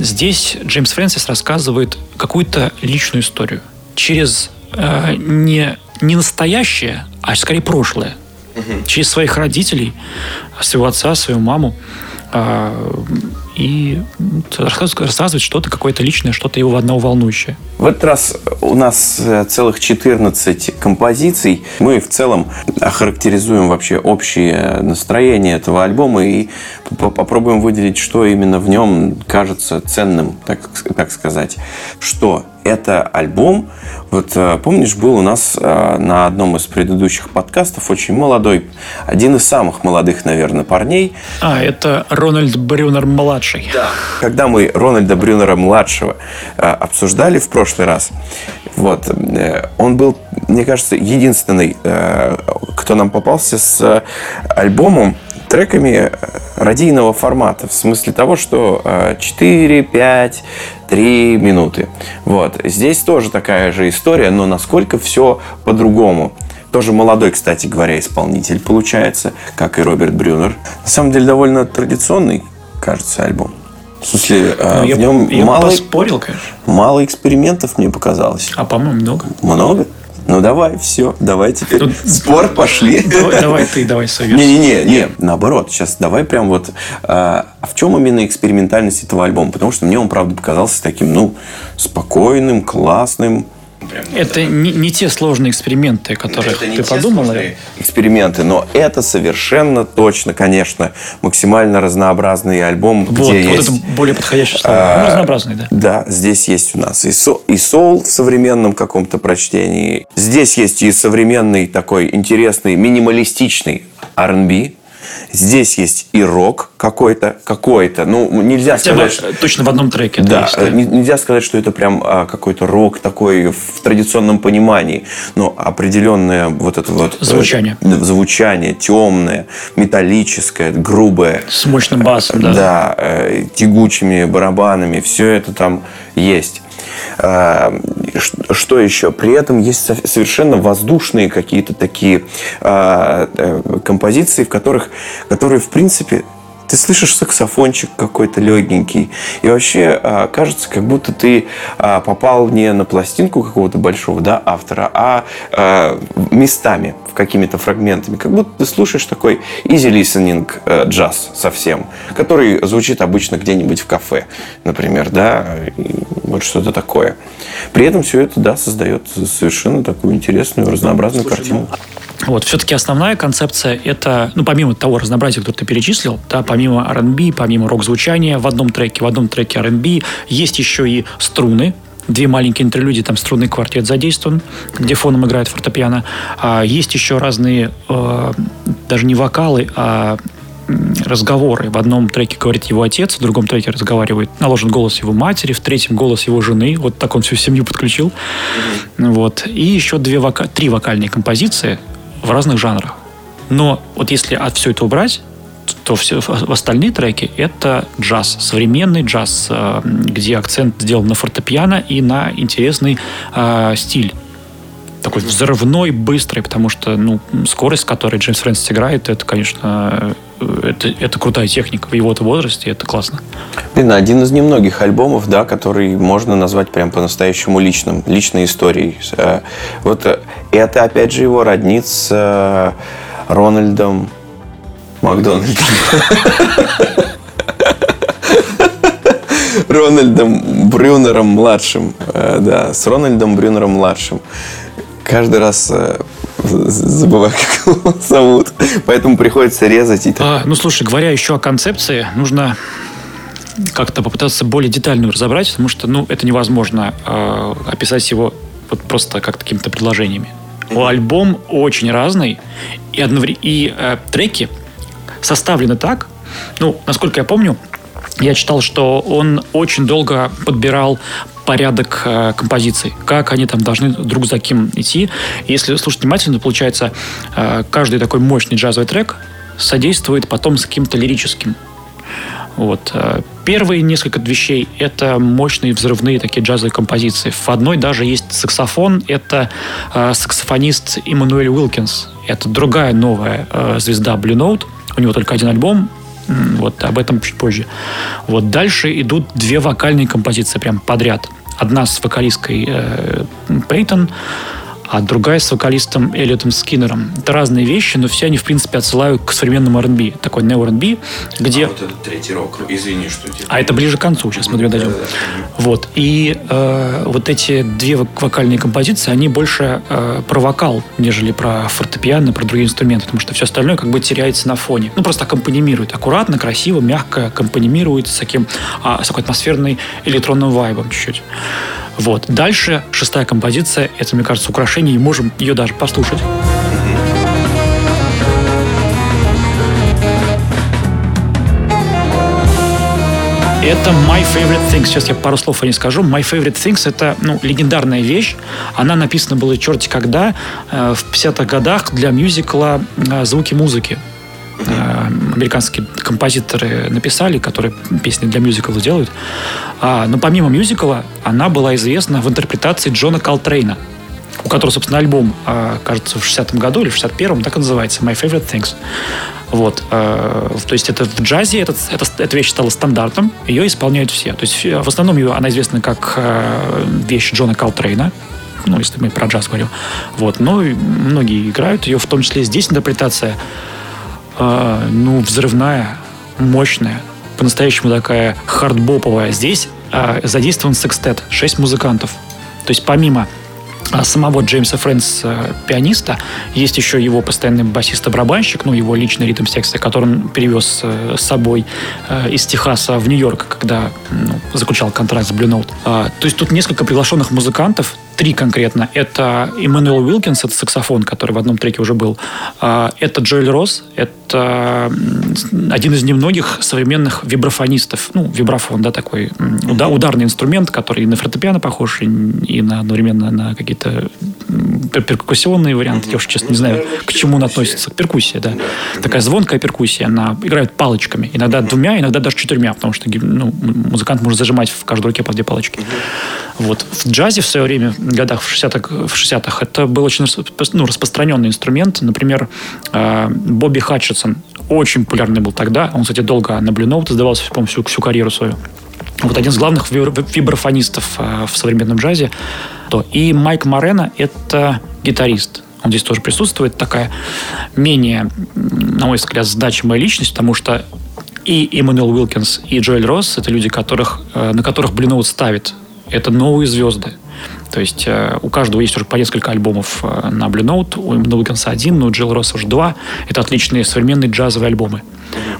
здесь Джеймс Фрэнсис рассказывает какую-то личную историю через а, не, не настоящее, а скорее прошлое. Угу. Через своих родителей, своего отца, свою маму. А, и рассказывать что-то какое-то личное, что-то его одного волнующее. В этот раз у нас э, целых 14 композиций. Мы в целом охарактеризуем вообще общее настроение этого альбома и попробуем выделить, что именно в нем кажется ценным, так, так сказать. Что это альбом. Вот э, помнишь, был у нас э, на одном из предыдущих подкастов очень молодой, один из самых молодых, наверное, парней. А, это Рональд Брюнер-младший. Да. Когда мы Рональда Брюнера-младшего э, обсуждали в прошлый раз, вот, он был, мне кажется, единственный, кто нам попался с альбомом, треками радийного формата, в смысле того, что 4, 5, 3 минуты. Вот. Здесь тоже такая же история, но насколько все по-другому. Тоже молодой, кстати говоря, исполнитель получается, как и Роберт Брюнер. На самом деле довольно традиционный, кажется, альбом. В смысле, а, ну, в я, нем я мало, поспорил, конечно. мало экспериментов, мне показалось. А по-моему, много. Много? Ну давай, все, давай теперь Тут... спор пошли. Давай, давай ты, давай совет. Не-не-не, не, наоборот, сейчас давай прям вот, а, а в чем именно экспериментальность этого альбома? Потому что мне он, правда, показался таким, ну, спокойным, классным, Прям это не, не те сложные эксперименты, которые это ты подумал. Эксперименты, но это совершенно точно, конечно, максимально разнообразный альбом, вот, где вот есть... это более подходящее слово. А, ну, разнообразный, да. Да, здесь есть у нас и, со, и соул в современном каком-то прочтении. Здесь есть и современный такой интересный минималистичный R&B, Здесь есть и рок какой-то, какой-то. Ну, нельзя Хотя сказать... Что... Точно в одном треке. Да, да, нельзя сказать, что это прям а, какой-то рок такой в традиционном понимании. Но определенное вот это вот... Э, звучание. Э, звучание темное, металлическое, грубое. С мощным басом, да. Да, э, тягучими барабанами. Все это там есть. А, что еще? При этом есть совершенно воздушные какие-то такие а, э, композиции, в которых, которые, в принципе, ты слышишь саксофончик какой-то легенький, и вообще а, кажется, как будто ты а, попал не на пластинку какого-то большого да, автора, а, а местами, в какими-то фрагментами. Как будто ты слушаешь такой easy listening э, джаз совсем, который звучит обычно где-нибудь в кафе, например, да, и вот что-то такое. При этом все это, да, создает совершенно такую интересную, разнообразную Слушай, картину. Вот, все-таки основная концепция это, ну, помимо того разнообразия, которое ты перечислил, да, помимо R&B, помимо рок-звучания в одном треке, в одном треке R&B, есть еще и струны, две маленькие интерлюдии, там струнный квартет задействован, где фоном играет фортепиано. А есть еще разные, э, даже не вокалы, а разговоры. В одном треке говорит его отец, в другом треке разговаривает, наложен голос его матери, в третьем голос его жены. Вот так он всю семью подключил. Mm-hmm. Вот. И еще две вока... три вокальные композиции в разных жанрах. Но вот если от все это убрать, то все остальные треки это джаз, современный джаз, э, где акцент сделан на фортепиано и на интересный э, стиль такой взрывной, быстрый, потому что ну, скорость, которой Джеймс Фрэнсис играет, это, конечно, э, это, это крутая техника в его-то возрасте, это классно. Блин, один из немногих альбомов, да, который можно назвать прям по-настоящему личным, личной историей. Э, вот это, опять же, его роднит с Рональдом Макдональдом. <laughs> Рональдом Брюнером младшим, э, да, с Рональдом Брюнером младшим. Каждый раз э, забываю, <laughs> как его зовут. Поэтому приходится резать. И... А, ну, слушай, говоря еще о концепции, нужно как-то попытаться более детально разобрать, потому что, ну, это невозможно э, описать его вот просто как какими-то предложениями. Mm-hmm. Альбом очень разный, и, одновременно, и э, треки составлены так, ну, насколько я помню, я читал, что он очень долго подбирал порядок э, композиций, как они там должны друг за кем идти. Если слушать внимательно, получается, э, каждый такой мощный джазовый трек содействует потом с каким-то лирическим. Вот. Э, первые несколько вещей — это мощные взрывные такие джазовые композиции. В одной даже есть саксофон. Это э, саксофонист Иммануэль Уилкинс. Это другая новая э, звезда Blue Note. У него только один альбом. Вот об этом чуть позже. Вот дальше идут две вокальные композиции прям подряд. Одна с вокалисткой э, Пейтон, а другая с вокалистом Эллиотом Скиннером. Это разные вещи, но все они, в принципе, отсылают к современному R&B. Такой нео R&B, где... А вот этот третий рок, извини, что... Тебе... А это ближе к концу, сейчас мы дойдем. Да, да, да. Вот. И э, вот эти две вокальные композиции, они больше э, про вокал, нежели про фортепиано, про другие инструменты, потому что все остальное как бы теряется на фоне. Ну, просто аккомпанимирует. Аккуратно, красиво, мягко аккомпанимирует с таким, а, с такой атмосферной электронным вайбом чуть-чуть. Вот. Дальше шестая композиция, это, мне кажется, украшение, и можем ее даже послушать. Это My Favorite Things. Сейчас я пару слов о ней скажу. My Favorite Things — это ну, легендарная вещь. Она написана была черти когда, э, в 50-х годах для мюзикла э, «Звуки музыки». Э, американские композиторы написали, которые песни для мюзикла делают. А, но помимо мюзикла, она была известна в интерпретации Джона Колтрейна, у которого, собственно, альбом, а, кажется, в 60-м году или в 61-м, так и называется, My Favorite Things. Вот. Э, то есть это в джазе, этот, это, эта вещь стала стандартом, ее исполняют все. То есть в основном ее, она известна как э, вещь Джона Колтрейна, ну, если мы про джаз говорим. Вот. Но многие играют ее, в том числе здесь интерпретация э, ну, взрывная, мощная, по-настоящему такая хардбоповая. Здесь э, задействован секстет, шесть музыкантов. То есть помимо а, самого Джеймса Фрэнс, пианиста, есть еще его постоянный басист-барабанщик, ну, его личный ритм-секция, который он перевез с собой из Техаса в Нью-Йорк, когда ну, заключал контракт с Blue Note. То есть тут несколько приглашенных музыкантов, три конкретно. Это Эммануэл Уилкинс, это саксофон, который в одном треке уже был. А, это Джоэль Росс, это один из немногих современных вибрафонистов. Ну, вибрафон, да, такой ударный инструмент, который и на фортепиано похож, и на, одновременно на какие-то перкуссионные варианты. Я уж, честно, не знаю, к чему он относится. К перкуссии, да. Такая звонкая перкуссия. Она играет палочками. Иногда двумя, иногда даже четырьмя, потому что ну, музыкант может зажимать в каждой руке по две палочки. Вот. В джазе в свое время, годах в 60-х, в 60 это был очень ну, распространенный инструмент. Например, э, Бобби Хатчинсон очень популярный был тогда. Он, кстати, долго на Note издавался, по-моему, всю, всю карьеру свою. Вот один из главных вибрафонистов э, в современном джазе. И Майк Морено – это гитарист. Он здесь тоже присутствует. Такая менее, на мой взгляд, значимая личность, потому что и Эммануэл Уилкинс, и Джоэль Росс – это люди, которых, э, на которых Note ставит это новые звезды. То есть э, у каждого есть уже по несколько альбомов э, на Blue Note, у Уилкинса один, но у Джилл Росса уже два. Это отличные современные джазовые альбомы.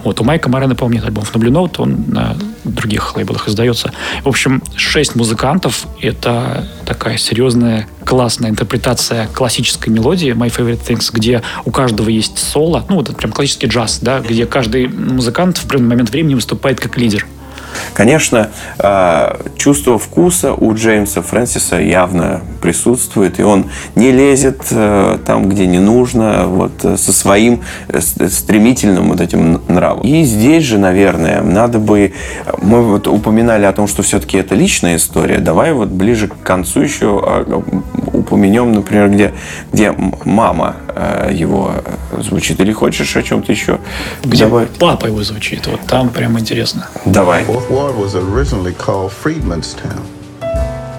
Вот у Майка Морена, по-моему, нет альбомов на Blue Note, он на других лейблах издается. В общем, шесть музыкантов — это такая серьезная, классная интерпретация классической мелодии My Favorite Things, где у каждого есть соло, ну, вот это прям классический джаз, да, где каждый музыкант в определенный момент времени выступает как лидер. Конечно, а, чувство вкуса у Джеймса Фрэнсиса явно присутствует, и он не лезет э, там, где не нужно, вот э, со своим э, стремительным вот этим нравом. И здесь же, наверное, надо бы... Мы вот упоминали о том, что все-таки это личная история. Давай вот ближе к концу еще а, упомянем, например, где, где мама его звучит. Или хочешь о чем-то еще? Где Давай. папа его звучит. Вот там прям интересно. Давай. Fourth Ward was originally called Freedman's Town.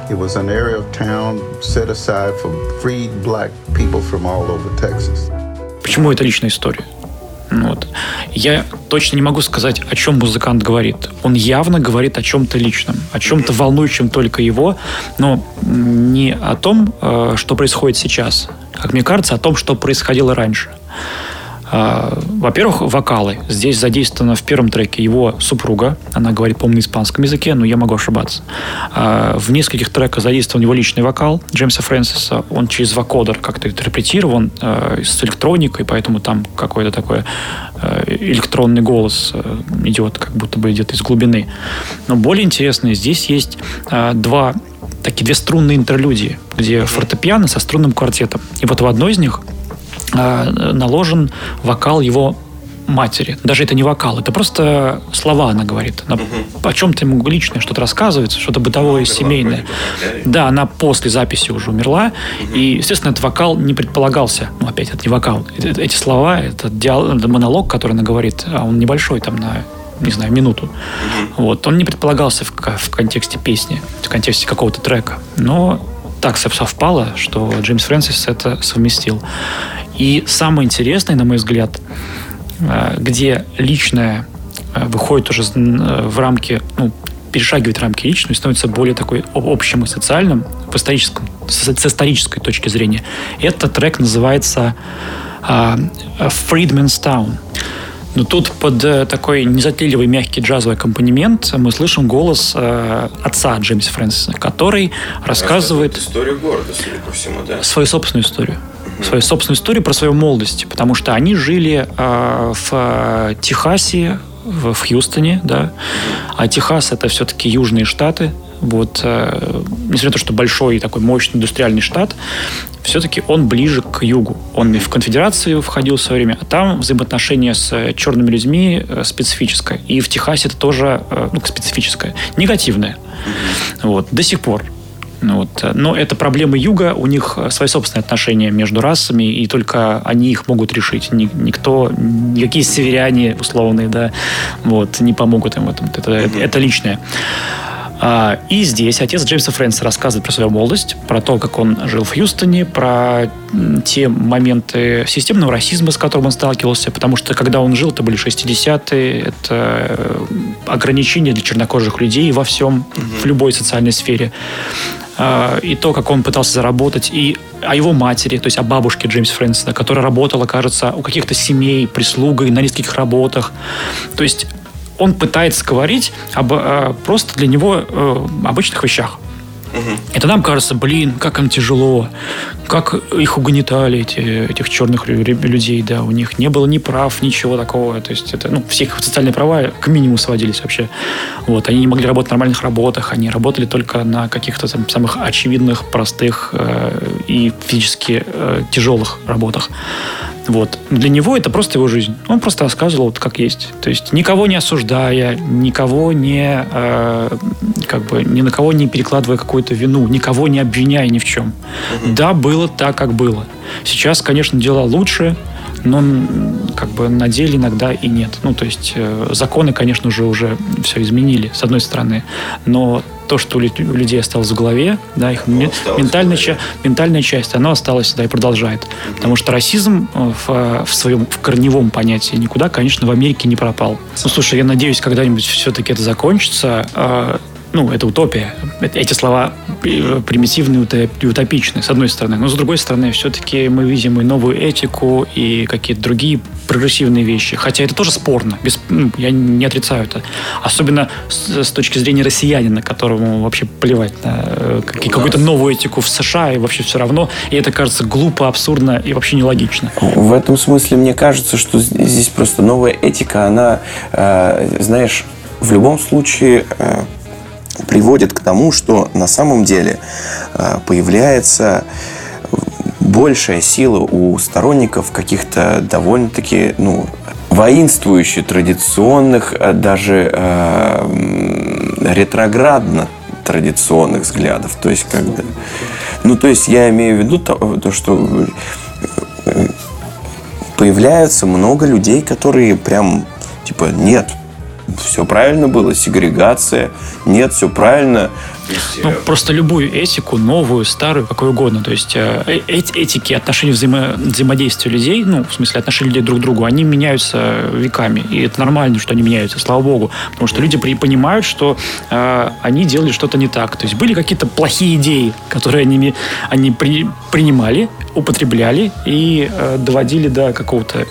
It was an area of town set aside for freed black people from all over Texas. Почему это личная история? Ну вот. Я точно не могу сказать, о чем музыкант говорит. Он явно говорит о чем-то личном, о чем-то волнующем только его, но не о том, э, что происходит сейчас, как мне кажется, о том, что происходило раньше. А, во-первых, вокалы. Здесь задействована в первом треке его супруга. Она говорит, по-моему, на испанском языке, но я могу ошибаться. А, в нескольких треках задействован его личный вокал Джеймса Фрэнсиса. Он через вокодер как-то интерпретирован э, с электроникой, поэтому там какой-то такой электронный голос идет, как будто бы идет из глубины. Но более интересно, здесь есть два такие две струнные интерлюдии, где фортепиано со струнным квартетом. И вот в одной из них наложен вокал его матери. Даже это не вокал, это просто слова она говорит. Она угу. о чем-то ему личное что-то рассказывает, что-то бытовое, ну, семейное. Да, она после записи уже умерла. Угу. И, естественно, этот вокал не предполагался. Ну, опять, это не вокал. Эти слова, это, диалог, это монолог, который она говорит, а он небольшой, там, на не знаю, минуту. Угу. Вот. Он не предполагался в, в контексте песни, в контексте какого-то трека. Но так совпало, что Джеймс Фрэнсис это совместил. И самое интересное, на мой взгляд, э, где личное э, выходит уже э, в рамки, ну, перешагивает рамки личного и становится более такой общим и социальным в историческом, с, исторической точки зрения. Этот трек называется uh, Freedman's Town. Но тут под такой незатейливый мягкий джазовый аккомпанемент мы слышим голос э, отца Джеймса Фрэнсиса, который рассказывает... Историю города, судя по всему, да? Свою собственную историю свою собственную историю про свою молодость, потому что они жили э, в э, Техасе, в, Хьюстоне, да, а Техас это все-таки южные штаты, вот, э, несмотря на то, что большой такой мощный индустриальный штат, все-таки он ближе к югу. Он и в конфедерацию входил в свое время, а там взаимоотношения с черными людьми э, специфическое. И в Техасе это тоже э, ну, специфическое, негативное. Вот, до сих пор. Ну вот. Но это проблемы Юга, у них свои собственные отношения между расами, и только они их могут решить. Никто, никакие северяне условные, да, вот, не помогут им в этом. Это, это, это личное. А, и здесь отец Джеймса Фрэнса рассказывает про свою молодость, про то, как он жил в Хьюстоне, про те моменты системного расизма, с которым он сталкивался, потому что когда он жил, это были 60-е, это э, ограничения для чернокожих людей во всем, в любой социальной сфере. А, и то, как он пытался заработать, и о его матери, то есть о бабушке Джеймса Фрэнсона, которая работала, кажется, у каких-то семей, прислугой, на нескольких работах. То есть он пытается говорить об э, просто для него э, обычных вещах. Угу. Это нам кажется, блин, как им тяжело, как их угнетали, эти, этих черных людей, да, у них не было ни прав, ничего такого, то есть это, ну, все их социальные права к минимуму сводились вообще. Вот, они не могли работать в нормальных работах, они работали только на каких-то там самых очевидных, простых э, и физически э, тяжелых работах. Вот. Для него это просто его жизнь. Он просто рассказывал вот как есть. То есть никого не осуждая, никого не э, как бы ни на кого не перекладывая какую-то вину, никого не обвиняя ни в чем. Угу. Да, было так, как было. Сейчас, конечно, дела лучше, но как бы на деле иногда и нет. Ну, то есть э, законы, конечно же, уже все изменили, с одной стороны, но то, что у людей осталось в голове, да, их ну, ментальная, ча- ментальная часть, оно осталось, да, и продолжает. Mm-hmm. Потому что расизм э, в, в своем в корневом понятии никуда, конечно, в Америке не пропал. Ну, слушай, я надеюсь, когда-нибудь все-таки это закончится. Ну, это утопия. Эти слова примитивны и утопичны, с одной стороны. Но с другой стороны, все-таки мы видим и новую этику, и какие-то другие прогрессивные вещи. Хотя это тоже спорно. Без, ну, я не отрицаю это. Особенно с, с точки зрения россиянина, которому вообще плевать на э, как, какую-то новую этику в США, и вообще все равно. И это кажется глупо, абсурдно и вообще нелогично. В этом смысле мне кажется, что здесь просто новая этика, она, э, знаешь, в любом случае... Э, приводит к тому, что на самом деле э, появляется большая сила у сторонников каких-то довольно-таки ну, воинствующих, традиционных, э, даже э, ретроградно традиционных взглядов. То есть, когда... Ну, то есть, я имею в виду то, то что э, появляется много людей, которые прям, типа, нет, все правильно было, сегрегация, нет, все правильно. Ну, просто любую этику, новую, старую, какую угодно. То есть э, э этики, отношения взаимо взаимодействия людей, ну, в смысле отношения людей друг к другу, они меняются веками. И это нормально, что они меняются, слава богу. Потому что люди при понимают, что э, они делали что-то не так. То есть были какие-то плохие идеи, которые они, они при принимали, употребляли и э, доводили до какого-то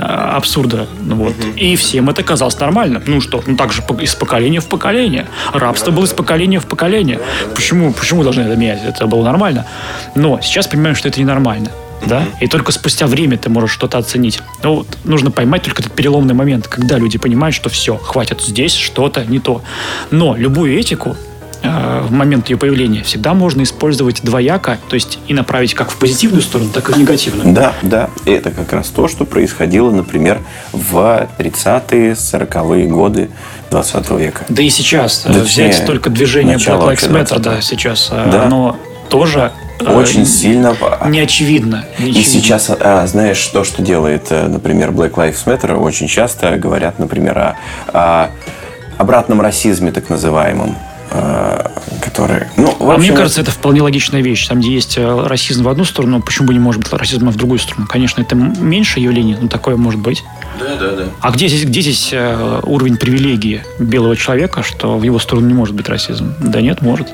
а, абсурда. Ну, вот. И всем это казалось нормально. Ну что, ну так же из поколения в поколение. Рабство было из поколения в поколение. Почему, почему должны это менять? Это было нормально. Но сейчас понимаем, что это ненормально да, и только спустя время ты можешь что-то оценить. Ну, вот, нужно поймать только этот переломный момент, когда люди понимают, что все, хватит здесь что-то не то. Но любую этику э, в момент ее появления всегда можно использовать двояко, то есть и направить как в позитивную сторону, так и в негативную. Да, да. И это как раз то, что происходило, например, в 30-е, 40-е годы 20 века. Да и сейчас. Э, да, Взять только движение Black Lives Matter, да, сейчас. Э, да. Оно тоже очень э, сильно... Не очевидно. И сейчас, а, знаешь, то, что делает, э, например, Black Lives Matter, очень часто говорят, например, о, о обратном расизме, так называемом э, который... Ну, общем, а мне кажется, это вполне логичная вещь. Там, где есть расизм в одну сторону, почему бы не может быть расизма в другую сторону? Конечно, это меньше явление, но такое может быть. Да, да, да. А где здесь, где здесь уровень привилегии белого человека, что в его сторону не может быть расизм? Да нет, может.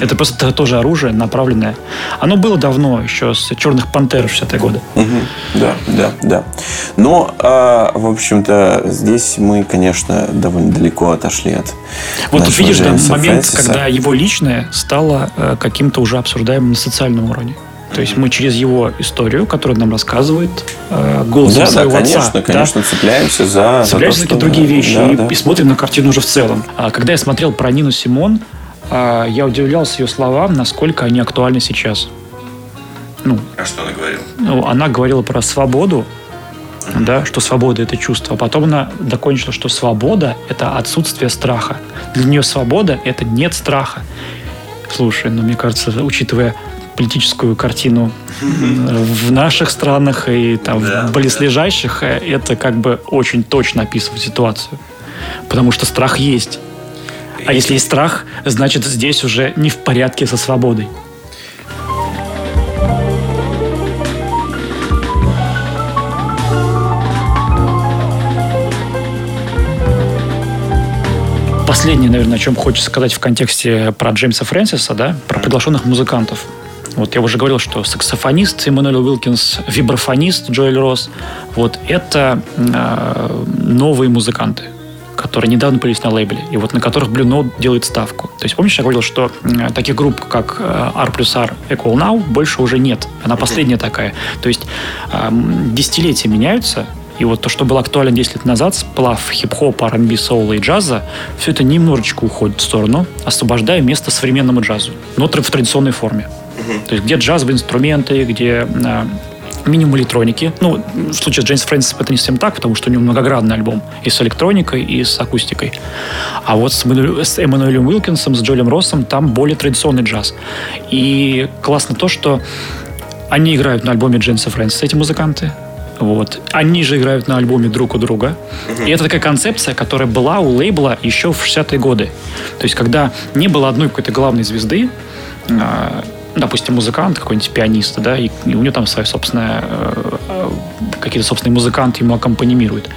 Это просто тоже оружие направленное. Оно было давно, еще с «Черных пантер» 60-е годы. Угу. Да, да, да. Но, э, в общем-то, здесь мы, конечно, довольно далеко отошли от Вот тут видишь, да, момент, Фрэнсиса. когда его личное стало э, каким-то уже обсуждаемым на социальном уровне. То есть мы через его историю, которую нам рассказывает э, голосом да, своего да, конечно, отца, конечно, да, цепляемся за, цепляемся за, какие-то другие вещи да, и, да. и смотрим на картину уже в целом. А когда я смотрел про Нину Симон, а, я удивлялся ее словам, насколько они актуальны сейчас. Ну, а что она говорила? Ну, она говорила про свободу, mm-hmm. да, что свобода это чувство. А потом она закончила, что свобода это отсутствие страха. Для нее свобода это нет страха. Слушай, ну мне кажется, учитывая политическую картину в наших странах и там да, в близлежащих, да. это как бы очень точно описывает ситуацию. Потому что страх есть. А если есть страх, значит здесь уже не в порядке со свободой. Последнее, наверное, о чем хочется сказать в контексте про Джеймса Фрэнсиса, да, про приглашенных музыкантов. Вот я уже говорил, что саксофонист Эммануэль Уилкинс, вибрафонист Джоэль Росс, вот это э, новые музыканты которые недавно появились на лейбле, и вот на которых Blue Note делает ставку. То есть, помнишь, я говорил, что таких групп, как э, R плюс R Equal Now, больше уже нет. Она последняя такая. То есть, десятилетия меняются, и вот то, что было актуально 10 лет назад, сплав хип-хоп, R&B, соула и джаза, все это немножечко уходит в сторону, освобождая место современному джазу, но в традиционной форме. То есть где джазовые инструменты, где а, минимум электроники. Ну, в случае с Джеймс Фрэнсис это не совсем так, потому что у него многогранный альбом и с электроникой, и с акустикой. А вот с, с Эммануэлем Уилкинсом, с Джолем Россом там более традиционный джаз. И классно то, что они играют на альбоме Джеймса Фрэнсиса, эти музыканты. Вот. Они же играют на альбоме друг у друга. И это такая концепция, которая была у лейбла еще в 60-е годы. То есть, когда не было одной какой-то главной звезды, а, допустим, музыкант, какой-нибудь пианист, да, и, и у него там своя собственная, э, э, какие-то собственные музыканты ему аккомпанимируют.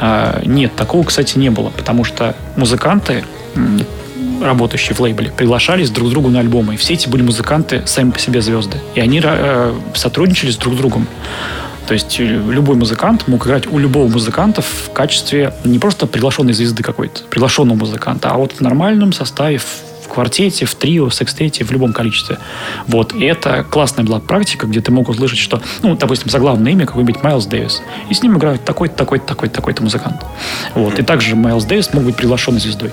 Э, нет, такого, кстати, не было, потому что музыканты, работающие в лейбле, приглашались друг к другу на альбомы, и все эти были музыканты сами по себе звезды, и они э, сотрудничали с друг другом. То есть э, любой музыкант мог играть у любого музыканта в качестве не просто приглашенной звезды какой-то, приглашенного музыканта, а вот в нормальном составе, квартете, в трио, в секстете, в любом количестве. Вот. И это классная была практика, где ты мог услышать, что, ну, допустим, заглавное имя какой-нибудь Майлз Дэвис. И с ним играют такой-то, такой-то, такой-то, такой-то музыкант. Вот. И также Майлз Дэвис мог быть приглашенной звездой.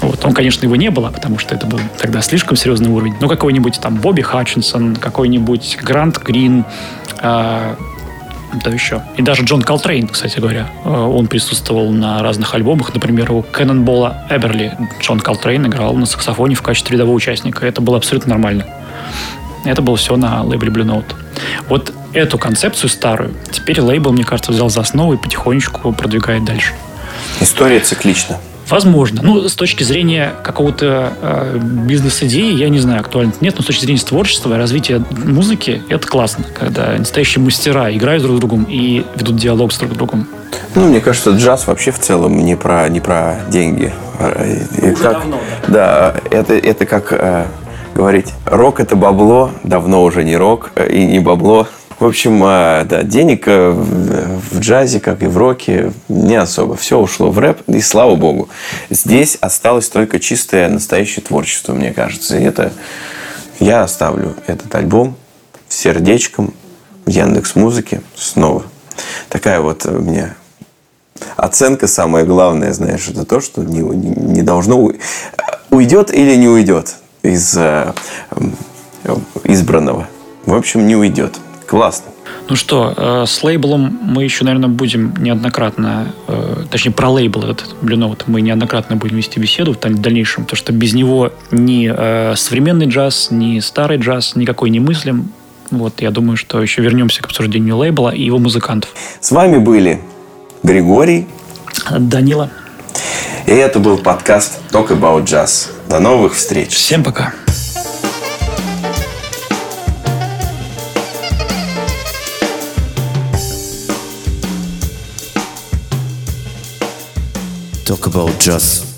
Вот. Он, конечно, его не было, потому что это был тогда слишком серьезный уровень. Но какой-нибудь там Бобби Хатчинсон, какой-нибудь Грант Грин, э, да еще. И даже Джон Колтрейн, кстати говоря, э, он присутствовал на разных альбомах. Например, у Кэннонбола Эддерли Джон Колтрейн играл на саксофоне в качестве рядового участника. Это было абсолютно нормально. Это было все на лейбле Blue Note. Вот эту концепцию старую теперь лейбл, мне кажется, взял за основу и потихонечку продвигает дальше. История циклична. Возможно. Ну, с точки зрения какого-то э, бизнес-идеи, я не знаю, актуально нет, но с точки зрения творчества и развития музыки, это классно, когда настоящие мастера играют друг с другом и ведут диалог с друг с другом. Ну, мне кажется, джаз вообще в целом не про, не про деньги. Уже как, давно, да. Да, это, это как... Э, говорить. Рок это бабло, давно уже не рок э, и не бабло. В общем, э, да, денег э, в джазе, как и в роке, не особо. Все ушло в рэп, и слава богу. Здесь осталось только чистое настоящее творчество, мне кажется. И это я оставлю этот альбом сердечком в Яндекс Музыке снова. Такая вот у меня оценка самая главная, знаешь, это то, что не, не должно уйдет или не уйдет из э, избранного. В общем, не уйдет. Классно. Ну что, э, с лейблом мы еще, наверное, будем неоднократно, э, точнее, про лейбл этот Блюноут мы неоднократно будем вести беседу в дальнейшем, потому что без него ни э, современный джаз, ни старый джаз никакой не мыслим. Вот, я думаю, что еще вернемся к обсуждению лейбла и его музыкантов. С вами были Григорий, Данила. И это был подкаст Talk About Jazz. До новых встреч. Всем пока. Talk About Jazz.